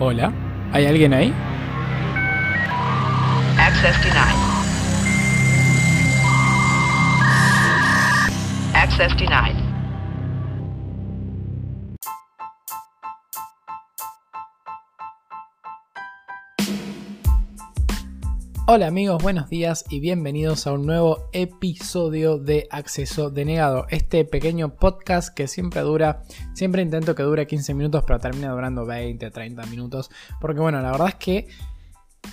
Hola, ¿hay alguien ahí? Access denied. Access denied. Hola amigos, buenos días y bienvenidos a un nuevo episodio de Acceso Denegado. Este pequeño podcast que siempre dura, siempre intento que dure 15 minutos, pero termina durando 20, 30 minutos. Porque bueno, la verdad es que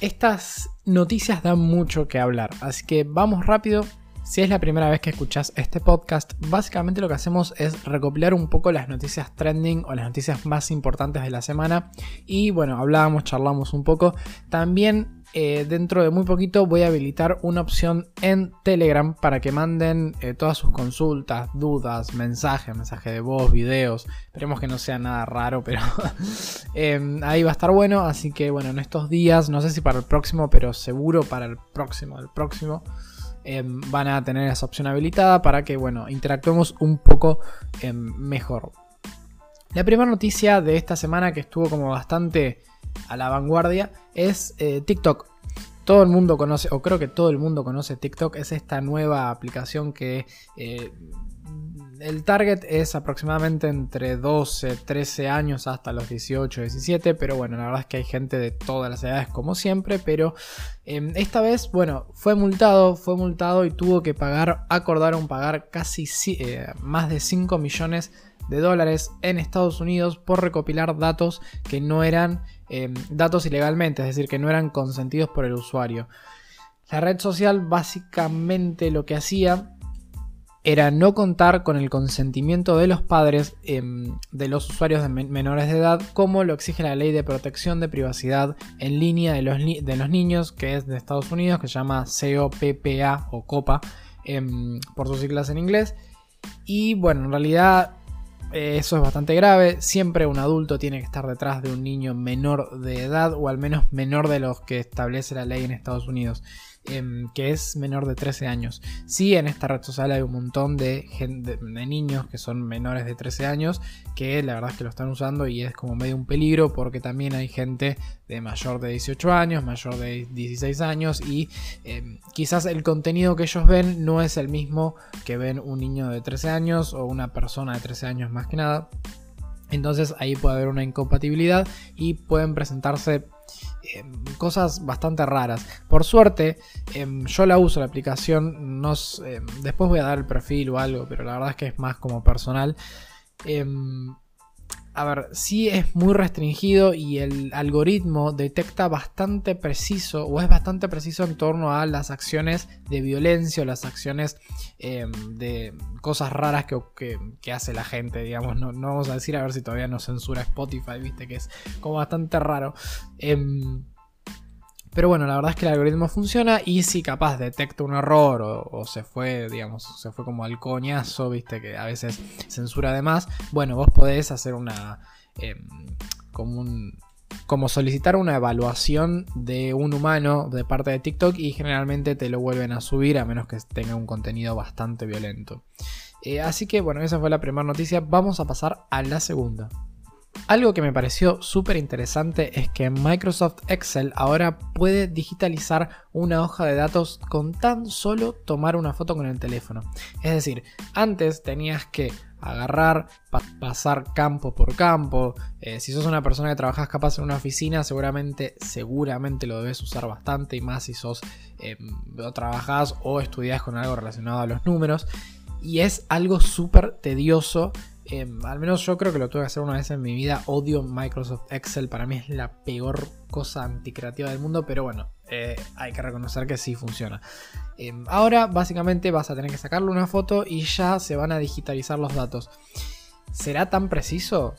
estas noticias dan mucho que hablar. Así que vamos rápido. Si es la primera vez que escuchas este podcast, básicamente lo que hacemos es recopilar un poco las noticias trending o las noticias más importantes de la semana. Y bueno, hablábamos, charlamos un poco. También eh, dentro de muy poquito voy a habilitar una opción en Telegram para que manden eh, todas sus consultas, dudas, mensajes, mensajes de voz, videos. Esperemos que no sea nada raro, pero em, ahí va a estar bueno. Así que bueno, en estos días, no sé si para el próximo, pero seguro para el próximo, el próximo. em, van a tener esa opción habilitada para que bueno interactuemos un poco em, mejor. La primera noticia de esta semana que estuvo como bastante a la vanguardia es eh, TikTok. Todo el mundo conoce, o creo que todo el mundo conoce TikTok, es esta nueva aplicación que eh, el target es aproximadamente entre 12, 13 años hasta los 18, 17, pero bueno, la verdad es que hay gente de todas las edades como siempre, pero eh, esta vez, bueno, fue multado, fue multado y tuvo que pagar, acordaron pagar casi eh, más de 5 millones de dólares en Estados Unidos por recopilar datos que no eran eh, datos ilegalmente, es decir, que no eran consentidos por el usuario. La red social básicamente lo que hacía era no contar con el consentimiento de los padres eh, de los usuarios de men menores de edad, como lo exige la ley de protección de privacidad en línea de los, niños, que es de Estados Unidos, que se llama COPPA o COPA, eh, por sus siglas en inglés. Y bueno, en realidad eh, eso es bastante grave. Siempre un adulto tiene que estar detrás de un niño menor de edad o al menos menor de los que establece la ley en Estados Unidos, eh, que es menor de 13 años. Sí, en esta red social hay un montón de, niños que son menores de 13 años que la verdad es que lo están usando y es como medio un peligro porque también hay gente de mayor de 18 años, mayor de 16 años y eh, quizás el contenido que ellos ven no es el mismo que ven un niño de 13 años o una persona de 13 años más que nada. Entonces ahí puede haber una incompatibilidad y pueden presentarse eh, cosas bastante raras. Por suerte, eh, yo la uso la aplicación. No, eh, después voy a dar el perfil o algo, pero la verdad es que es más como personal. A ver, sí es muy restringido y el algoritmo detecta bastante preciso o es bastante preciso en torno a las acciones de violencia o las acciones eh, de cosas raras que, hace la gente, digamos. No, vamos a decir a ver si todavía no censura Spotify, viste que es como bastante raro. Eh, pero bueno, la verdad es que el algoritmo funciona y si capaz detecta un error o, se fue, digamos, se fue como al coñazo, viste, que a veces censura además, bueno, vos podés hacer una... Eh, como un... Como solicitar una evaluación de un humano de parte de TikTok y generalmente te lo vuelven a subir a menos que tenga un contenido bastante violento. Eh, así que bueno, esa fue la primera noticia. Vamos a pasar a la segunda. Algo que me pareció súper interesante es que Microsoft Excel ahora puede digitalizar una hoja de datos con tan solo tomar una foto con el teléfono. Es decir, antes tenías que agarrar, pa pasar campo por campo. Eh, si sos una persona que trabajas capaz en una oficina, seguramente, seguramente lo debes usar bastante y más si sos eh, o trabajás o estudias con algo relacionado a los números. Y es algo súper tedioso eh, al menos yo creo que lo tuve que hacer una vez en mi vida. Odio Microsoft Excel. Para mí es la peor cosa anticreativa del mundo. Pero bueno, eh, hay que reconocer que sí funciona. Eh, ahora básicamente vas a tener que sacarle una foto y ya se van a digitalizar los datos. ¿Será tan preciso?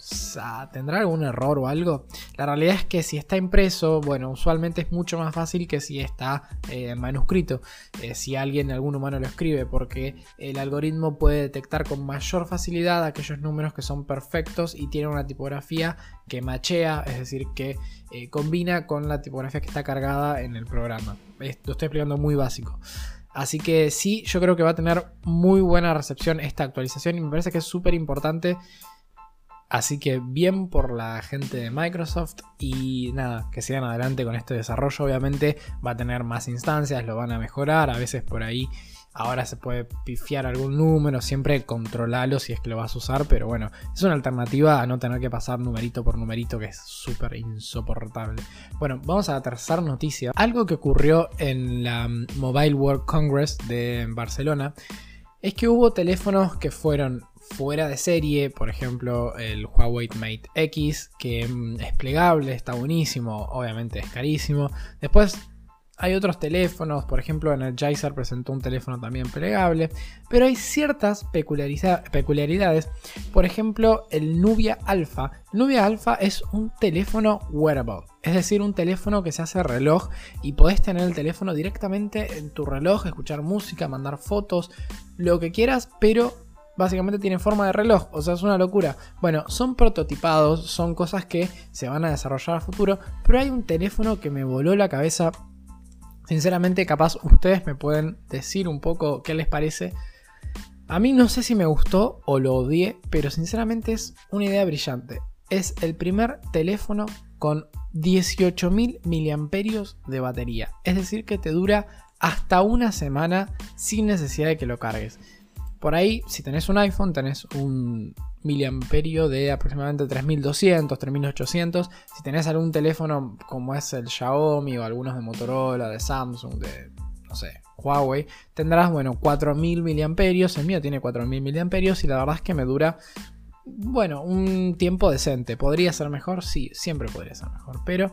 ¿Tendrá algún error o algo? La realidad es que si está impreso, bueno, usualmente es mucho más fácil que si está eh, manuscrito, eh, si alguien, algún humano lo escribe, porque el algoritmo puede detectar con mayor facilidad aquellos números que son perfectos y tienen una tipografía que machea, es decir, que eh, combina con la tipografía que está cargada en el programa. Lo estoy explicando muy básico. Así que sí, yo creo que va a tener muy buena recepción esta actualización y me parece que es súper importante Así que bien por la gente de Microsoft y nada, que sigan adelante con este desarrollo. Obviamente va a tener más instancias, lo van a mejorar. A veces por ahí ahora se puede pifiar algún número, siempre controlalo si es que lo vas a usar. Pero bueno, es una alternativa a no tener que pasar numerito por numerito que es súper insoportable. Bueno, vamos a la tercera noticia. Algo que ocurrió en la Mobile World Congress de Barcelona es que hubo teléfonos que fueron fuera de serie, por ejemplo el Huawei Mate X, que mm, es plegable, está buenísimo, obviamente es carísimo. Después hay otros teléfonos, por ejemplo Energizer presentó un teléfono también plegable, pero hay ciertas peculiaridades, por ejemplo el Nubia Alpha. Nubia Alpha es un teléfono wearable, es decir, un teléfono que se hace reloj y podés tener el teléfono directamente en tu reloj, escuchar música, mandar fotos, lo que quieras, pero básicamente tiene forma de reloj, o sea, es una locura. Bueno, son prototipados, son cosas que se van a desarrollar a futuro, pero hay un teléfono que me voló la cabeza. Sinceramente, capaz ustedes me pueden decir un poco qué les parece. A mí no sé si me gustó o lo odié, pero sinceramente es una idea brillante. Es el primer teléfono con 18.000 miliamperios de batería. Es decir, que te dura hasta una semana sin necesidad de que lo cargues. Por ahí, si tenés un iPhone, tenés un miliamperio de aproximadamente 3200, 3800. Si tenés algún teléfono como es el Xiaomi o algunos de Motorola, de Samsung, de no sé, Huawei, tendrás, bueno, 4000 miliamperios. El mío tiene 4000 miliamperios y la verdad es que me dura bueno, un tiempo decente. ¿Podría ser mejor? Sí, siempre podría ser mejor. Pero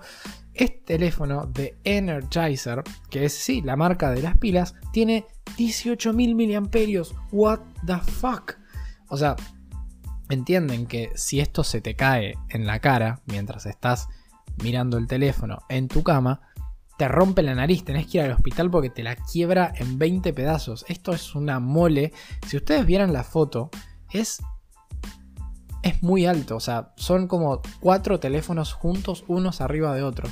este teléfono de Energizer, que es sí la marca de las pilas, tiene 18.000 miliamperios. What the fuck? O sea, entienden que si esto se te cae en la cara mientras estás mirando el teléfono en tu cama, te rompe la nariz, tenés que ir al hospital porque te la quiebra en 20 pedazos. Esto es una mole. Si ustedes vieran la foto, es es muy alto. O sea, son como cuatro teléfonos juntos, unos arriba de otros.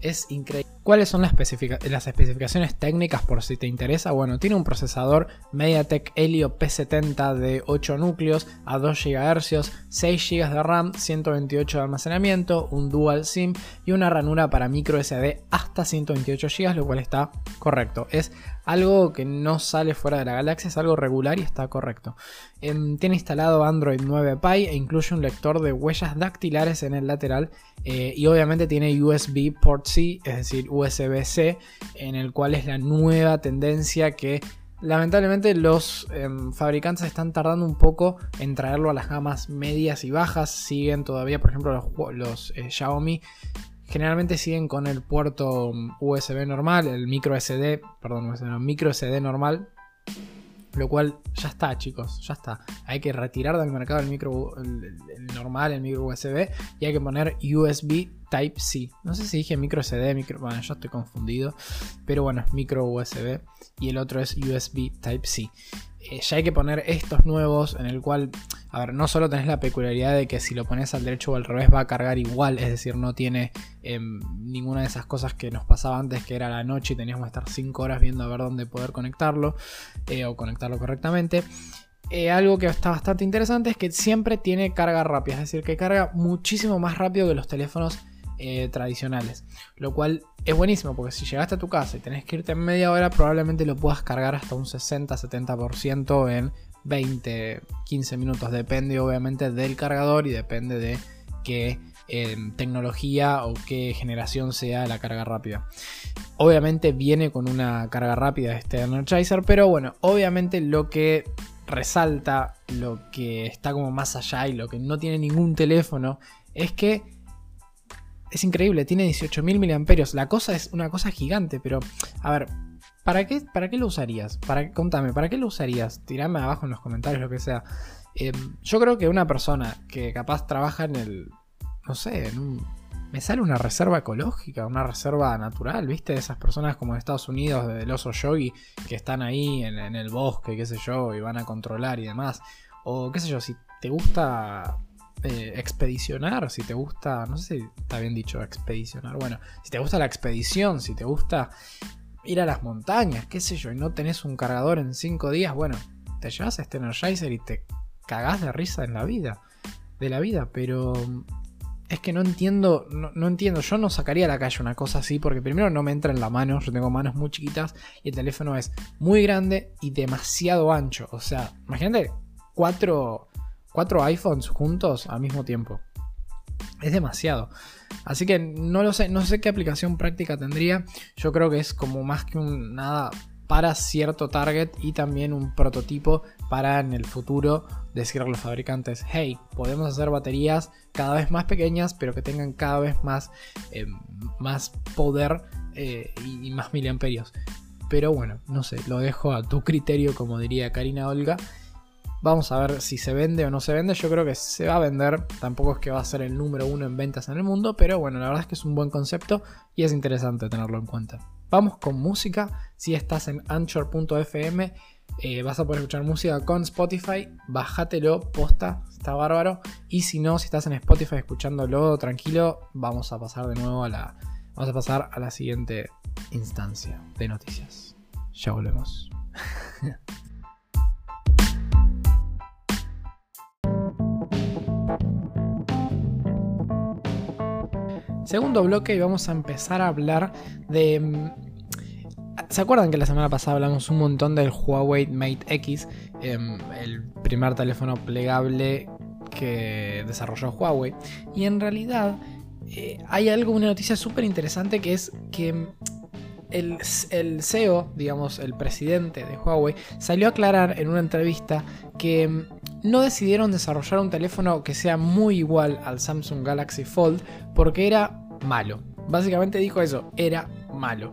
Es increíble. ¿Cuáles son las, especificaciones técnicas por si te interesa? Bueno, tiene un procesador MediaTek Helio P70 de 8 núcleos a 2 GHz, 6 GB de RAM, 128 de almacenamiento, un dual SIM y una ranura para micro SD hasta 128 GB, lo cual está correcto. Es algo que no sale fuera de la galaxia, es algo regular y está correcto. Em, tiene instalado Android 9 Pie e incluye un lector de huellas dactilares en el lateral eh, y obviamente tiene USB Port Es decir, USB-C, en el cual es la nueva tendencia que lamentablemente los em, fabricantes están tardando un poco en traerlo a las gamas medias y bajas. Siguen todavía, por ejemplo, los, eh, Xiaomi Generalmente siguen con el puerto USB normal, el micro SD, perdón, micro SD normal, lo cual ya está, chicos, ya está. Hay que retirar del mercado el micro normal, el micro USB, y hay que poner USB Type C. No sé si dije micro SD, micro. Bueno, yo estoy confundido. Pero bueno, es micro USB. Y el otro es USB Type C. Eh, ya hay que poner estos nuevos en el cual, a ver, no solo tenés la peculiaridad de que si lo pones al derecho o al revés va a cargar igual, es decir, no tiene em, ninguna de esas cosas que nos pasaba antes, que era la noche y teníamos que estar 5 horas viendo a ver dónde poder conectarlo eh, o conectarlo correctamente. Eh, algo que está bastante interesante es que siempre tiene carga rápida, es decir, que carga muchísimo más rápido que los teléfonos eh, tradicionales. Lo cual es buenísimo porque si llegaste a tu casa y tenés que irte en media hora, probablemente lo puedas cargar hasta un 60-70% en 20, 15 minutos. Depende obviamente del cargador y depende de qué em, tecnología o qué generación sea la carga rápida. Obviamente viene con una carga rápida este Energizer, pero bueno, obviamente lo que resalta, lo que está como más allá y lo que no tiene ningún teléfono es que es increíble, tiene 18.000 miliamperios. La cosa es una cosa gigante, pero a ver, ¿para qué, para qué lo usarías? Para, contame, ¿para qué lo usarías? Tirame abajo en los comentarios, lo que sea. Em, yo creo que una persona que capaz trabaja en el, no sé, en un... Me sale una reserva ecológica, una reserva natural, ¿viste? Esas personas como en Estados Unidos, del oso yogi, que están ahí en, en el bosque, qué sé yo, y van a controlar y demás. O qué sé yo, si te gusta eh, expedicionar, si te gusta, no sé si está bien dicho expedicionar, bueno, si te gusta la expedición, si te gusta ir a las montañas, qué sé yo, y no tenés un cargador en 5 días, bueno, te llevas a este Energizer y te cagás de risa en la vida. de la vida, pero es que no entiendo, no, no, entiendo, yo no sacaría a la calle una cosa así porque primero no me entra en la mano, yo tengo manos muy chiquitas y el teléfono es muy grande y demasiado ancho, o sea, imagínate cuatro, cuatro iPhones juntos al mismo tiempo. Es demasiado. Así que no lo sé, no sé qué aplicación práctica tendría. Yo creo que es como más que un nada para cierto target y también un prototipo para en el futuro decirle a los fabricantes, hey, podemos hacer baterías cada vez más pequeñas, pero que tengan cada vez más, eh, más poder eh, y más miliamperios. Pero bueno, no sé, lo dejo a tu criterio, como diría Karina Olga. Vamos a ver si se vende o no se vende. Yo creo que se va a vender. Tampoco es que va a ser el número uno en ventas en el mundo. Pero bueno, la verdad es que es un buen concepto y es interesante tenerlo en cuenta. Vamos con música. Si estás en anchor.fm, eh, vas a poder escuchar música con Spotify. Bájatelo, posta, está bárbaro. Y si no, si estás en Spotify escuchándolo tranquilo, vamos a pasar de nuevo a la. Vamos a pasar a la siguiente instancia de noticias. Ya volvemos. Segundo bloque y vamos a empezar a hablar de... mm, ¿Se acuerdan que la semana pasada hablamos un montón del Huawei Mate X? em, el primer teléfono plegable que desarrolló Huawei. Y en realidad eh, hay algo, una noticia súper interesante que es que mm, el, el CEO, digamos, el presidente de Huawei, salió a aclarar en una entrevista que mm, no decidieron desarrollar un teléfono que sea muy igual al Samsung Galaxy Fold porque era malo. Básicamente dijo eso, era malo.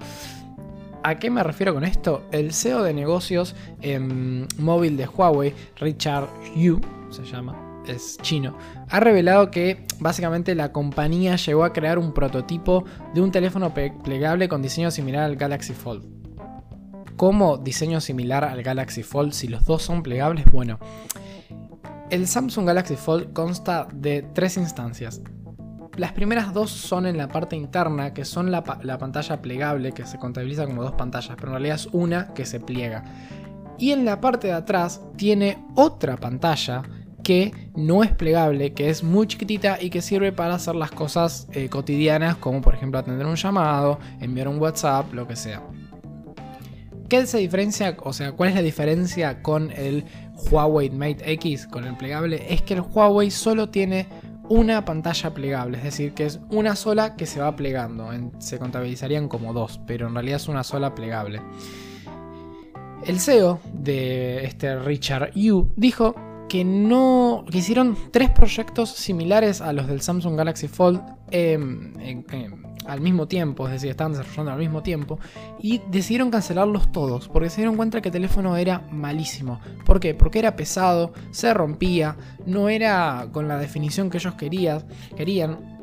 ¿A qué me refiero con esto? El CEO de negocios em, móvil de Huawei, Richard Yu, se llama, es chino, ha revelado que básicamente la compañía llegó a crear un prototipo de un teléfono plegable con diseño similar al Galaxy Fold. ¿Cómo diseño similar al Galaxy Fold si los dos son plegables? Bueno, el Samsung Galaxy Fold consta de tres instancias. Las primeras dos son en la parte interna, que son la, pa- la pantalla plegable, que se contabiliza como dos pantallas, pero en realidad es una que se pliega. Y en la parte de atrás tiene otra pantalla que no es plegable, que es muy chiquitita y que sirve para hacer las cosas eh, cotidianas, como por ejemplo atender un llamado, enviar un WhatsApp, lo que sea. ¿Qué se diferencia? O sea, ¿cuál es la diferencia con el Huawei Mate X, con el plegable? Es que el Huawei solo tiene una pantalla plegable, es decir, que es una sola que se va plegando. Se contabilizarían como dos, pero en realidad es una sola plegable. El CEO de este Richard Yu dijo que no hicieron tres proyectos similares a los del Samsung Galaxy Fold em, al mismo tiempo, es decir, estaban desarrollando al mismo tiempo y decidieron cancelarlos todos porque se dieron cuenta que el teléfono era malísimo. ¿Por qué? Porque era pesado, se rompía, no era con la definición que ellos querían, querían.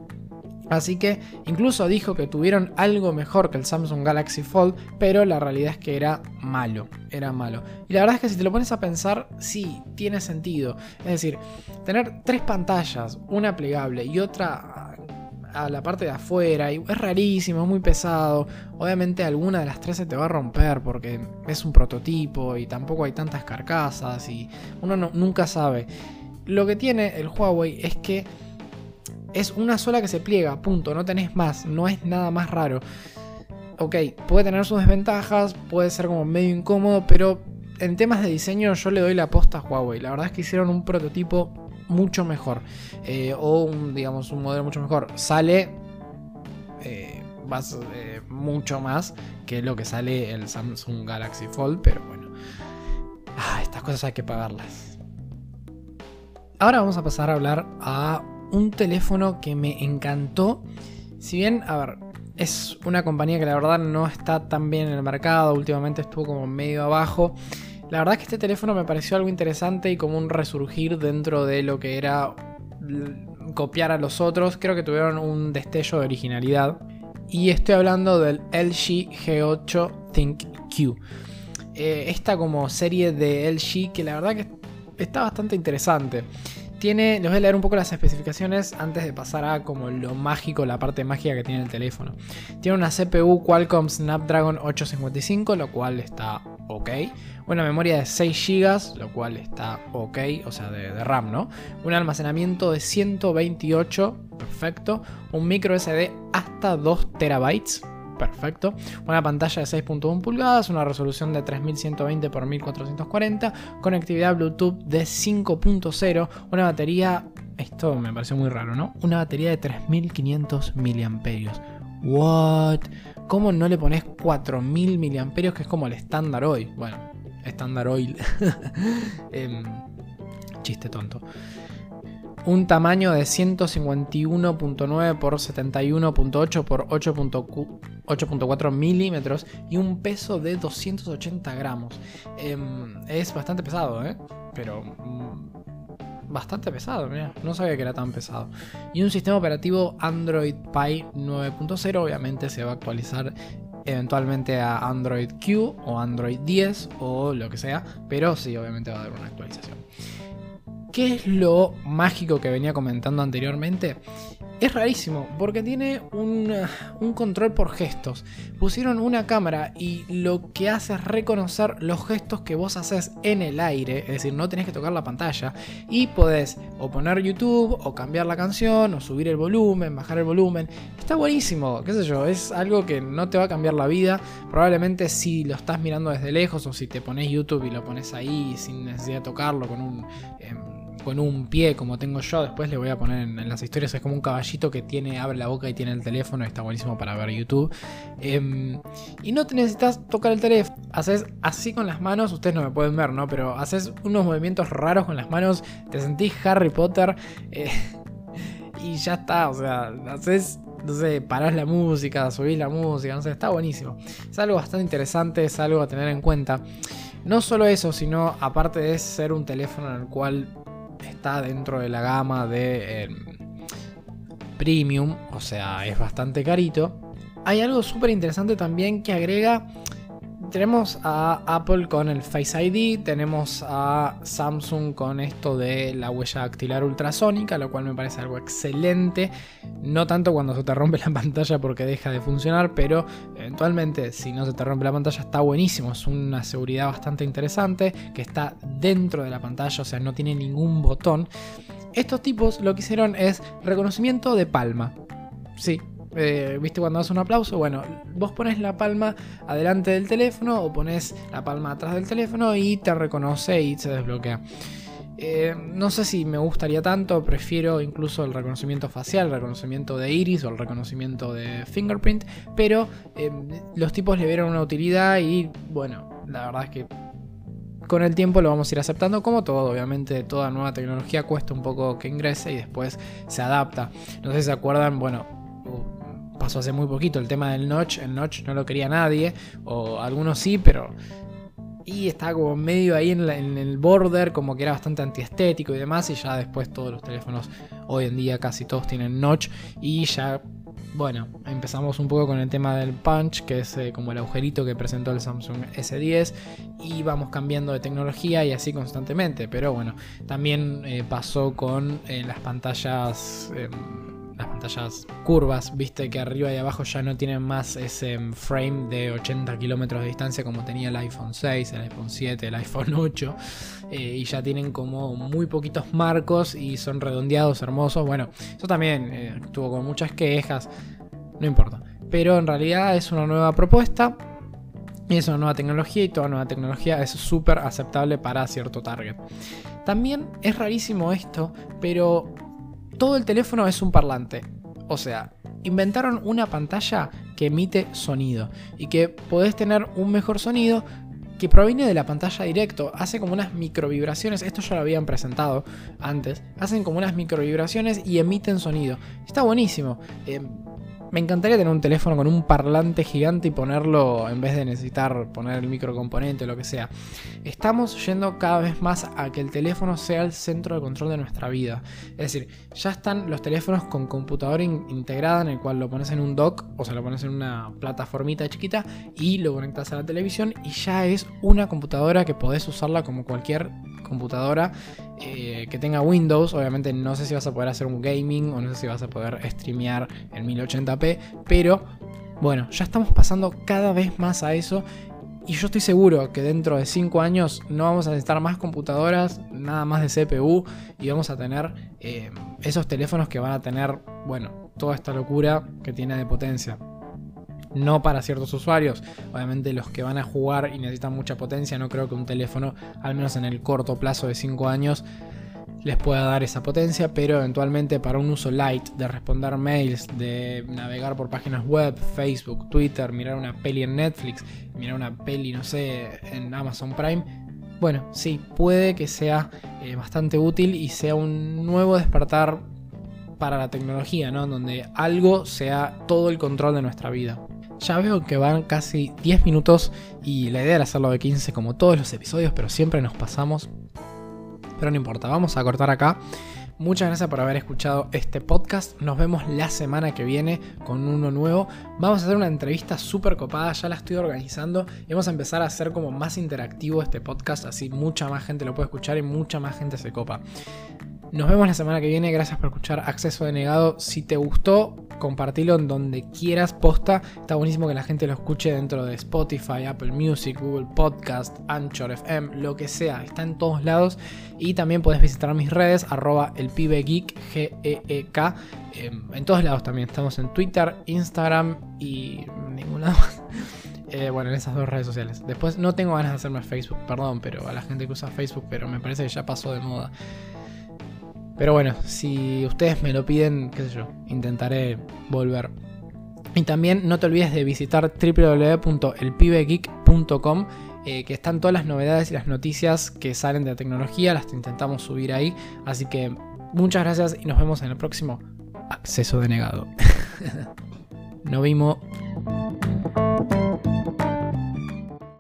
Así que incluso dijo que tuvieron algo mejor que el Samsung Galaxy Fold, pero la realidad es que era malo, era malo. Y la verdad es que si te lo pones a pensar, sí, tiene sentido. Es decir, tener tres pantallas, una plegable y otra a la parte de afuera, y es rarísimo, es muy pesado. Obviamente alguna de las tres se te va a romper porque es un prototipo y tampoco hay tantas carcasas y uno no- nunca sabe. Lo que tiene el Huawei es que es una sola que se pliega, punto, no tenés más, no es nada más raro. Ok, puede tener sus desventajas, puede ser como medio incómodo, pero en temas de diseño yo le doy la posta a Huawei. La verdad es que hicieron un prototipo mucho mejor, eh, o un, digamos, un modelo mucho mejor. Sale eh, más, eh, mucho más que lo que sale el Samsung Galaxy Fold, pero bueno. Ah, estas cosas hay que pagarlas. Ahora vamos a pasar a hablar a un teléfono que me encantó. Si bien, a ver, es una compañía que la verdad no está tan bien en el mercado, últimamente estuvo como medio abajo. La verdad es que este teléfono me pareció algo interesante y como un resurgir dentro de lo que era copiar a los otros. Creo que tuvieron un destello de originalidad. Y estoy hablando del LG G8 Think Q. Eh, esta como serie de LG que la verdad que está bastante interesante. Tiene, les voy a leer un poco las especificaciones antes de pasar a como lo mágico, la parte mágica que tiene el teléfono. Tiene una CPU Qualcomm Snapdragon 855, lo cual está ok. Una memoria de 6 GB, lo cual está ok, o sea, de, de RAM, ¿no? Un almacenamiento de 128, perfecto. Un micro SD hasta 2 terabytes, perfecto. Una pantalla de 6.1 pulgadas, una resolución de 3120 x 1440, conectividad Bluetooth de 5.0, una batería, esto me pareció muy raro, ¿no? Una batería de 3500 mAh. What? ¿Cómo no le pones 4000 mAh que es como el estándar hoy? Bueno, estándar oil. Em, chiste tonto un tamaño de 151.9 por 71.8 por 8.4 milímetros y un peso de 280 gramos. Em, es bastante pesado, ¿eh? Pero mm, bastante pesado, mira, no sabía que era tan pesado. Y un sistema operativo Android Pie 9.0, obviamente se va a actualizar eventualmente a Android Q o Android 10 o lo que sea, pero sí, obviamente va a haber una actualización. ¿Qué es lo mágico que venía comentando anteriormente? Es rarísimo, porque tiene un, control por gestos. Pusieron una cámara y lo que hace es reconocer los gestos que vos haces en el aire, es decir, no tenés que tocar la pantalla, y podés o poner YouTube, o cambiar la canción, o subir el volumen, bajar el volumen. Está buenísimo, qué sé yo, es algo que no te va a cambiar la vida. Probablemente si lo estás mirando desde lejos, o si te pones YouTube y lo pones ahí sin necesidad de tocarlo con un... Em, con un pie como tengo yo, después le voy a poner en, las historias, es como un caballito que tiene, abre la boca y tiene el teléfono, está buenísimo para ver YouTube. Em, y no te necesitas tocar el teléfono, haces así con las manos, ustedes no me pueden ver, ¿no? Pero haces unos movimientos raros con las manos, te sentís Harry Potter eh, y ya está, o sea, haces no sé, parás la música, subís la música, no sé, está buenísimo. Es algo bastante interesante, es algo a tener en cuenta. No solo eso, sino aparte de ser un teléfono en el cual está dentro de la gama de em, premium, o sea, es bastante carito. Hay algo súper interesante también que agrega tenemos a Apple con el Face ID, tenemos a Samsung con esto de la huella dactilar ultrasónica, lo cual me parece algo excelente. No tanto cuando se te rompe la pantalla porque deja de funcionar, pero eventualmente si no se te rompe la pantalla está buenísimo. Es una seguridad bastante interesante que está dentro de la pantalla, o sea, no tiene ningún botón. Estos tipos lo que hicieron es reconocimiento de palma. Sí, eh, ¿Viste cuando das un aplauso? Bueno, vos pones la palma adelante del teléfono o pones la palma atrás del teléfono y te reconoce y se desbloquea. Eh, no sé si me gustaría tanto, prefiero incluso el reconocimiento facial, el reconocimiento de iris o el reconocimiento de fingerprint, pero eh, los tipos le vieron una utilidad y bueno, la verdad es que con el tiempo lo vamos a ir aceptando como todo, obviamente toda nueva tecnología cuesta un poco que ingrese y después se adapta. No sé si se acuerdan, bueno, pasó hace muy poquito el tema del notch. El notch no lo quería nadie, o algunos sí, pero. Y estaba como medio ahí en, el border, como que era bastante antiestético y demás. Y ya después todos los teléfonos, hoy en día casi todos tienen notch. Y ya, bueno, empezamos un poco con el tema del punch, que es eh, como el agujerito que presentó el Samsung S10. Y vamos cambiando de tecnología y así constantemente. Pero bueno, también eh, pasó con eh, las pantallas em, las pantallas curvas, viste que arriba y abajo ya no tienen más ese frame de 80 kilómetros de distancia como tenía el iPhone 6, el iPhone 7, el iPhone 8, eh, y ya tienen como muy poquitos marcos y son redondeados, hermosos. Bueno, eso también eh, tuvo con muchas quejas, no importa. Pero en realidad es una nueva propuesta. Y es una nueva tecnología y toda nueva tecnología es súper aceptable para cierto target. También es rarísimo esto, pero todo el teléfono es un parlante. O sea, inventaron una pantalla que emite sonido y que podés tener un mejor sonido que proviene de la pantalla directo. Hace como unas microvibraciones. Esto ya lo habían presentado antes. Hacen como unas microvibraciones y emiten sonido. Está buenísimo. Eh, me encantaría tener un teléfono con un parlante gigante y ponerlo en vez de necesitar poner el microcomponente o lo que sea. Estamos yendo cada vez más a que el teléfono sea el centro de control de nuestra vida. Es decir, ya están los teléfonos con computadora integrada en el cual lo pones en un dock, o sea, lo pones en una plataformita chiquita y lo conectas a la televisión y ya es una computadora que podés usarla como cualquier computadora eh, que tenga Windows. Obviamente no sé si vas a poder hacer un gaming o no sé si vas a poder streamear en 1080p, pero bueno, ya estamos pasando cada vez más a eso y yo estoy seguro que dentro de 5 años no vamos a necesitar más computadoras, nada más de CPU y vamos a tener eh, esos teléfonos que van a tener, bueno, toda esta locura que tiene de potencia. No para ciertos usuarios, obviamente los que van a jugar y necesitan mucha potencia, no creo que un teléfono, al menos en el corto plazo de 5 años, les pueda dar esa potencia, pero eventualmente para un uso light de responder mails, de navegar por páginas web, Facebook, Twitter, mirar una peli en Netflix, mirar una peli, no sé, en Amazon Prime, bueno, sí, puede que sea eh, bastante útil y sea un nuevo despertar para la tecnología, ¿no? Donde algo sea todo el control de nuestra vida. Ya veo que van casi 10 minutos y la idea era hacerlo de 15 como todos los episodios, pero siempre nos pasamos pero no importa, vamos a cortar acá. Muchas gracias por haber escuchado este podcast. Nos vemos la semana que viene con uno nuevo. Vamos a hacer una entrevista súper copada, ya la estoy organizando. Vamos a empezar a hacer como más interactivo este podcast, así mucha más gente lo puede escuchar y mucha más gente se copa. Nos vemos la semana que viene. Gracias por escuchar Acceso Denegado. Si te gustó, compartilo en donde quieras. Posta. Está buenísimo que la gente lo escuche dentro de Spotify, Apple Music, Google Podcast, Anchor FM, lo que sea. Está en todos lados. Y también puedes visitar mis redes, arroba el G E E K. Em, en todos lados también. Estamos en Twitter, Instagram y ningún lado más. Eh, bueno, en esas dos redes sociales. Después no tengo ganas de hacerme Facebook, perdón, pero a la gente que usa Facebook, pero me parece que ya pasó de moda. Pero bueno, si ustedes me lo piden, qué sé yo, intentaré volver. Y también no te olvides de visitar www.elpibegeek.com, eh, que están todas las novedades y las noticias que salen de la tecnología, las intentamos subir ahí. Así que muchas gracias y nos vemos en el próximo acceso denegado. Nos vimos.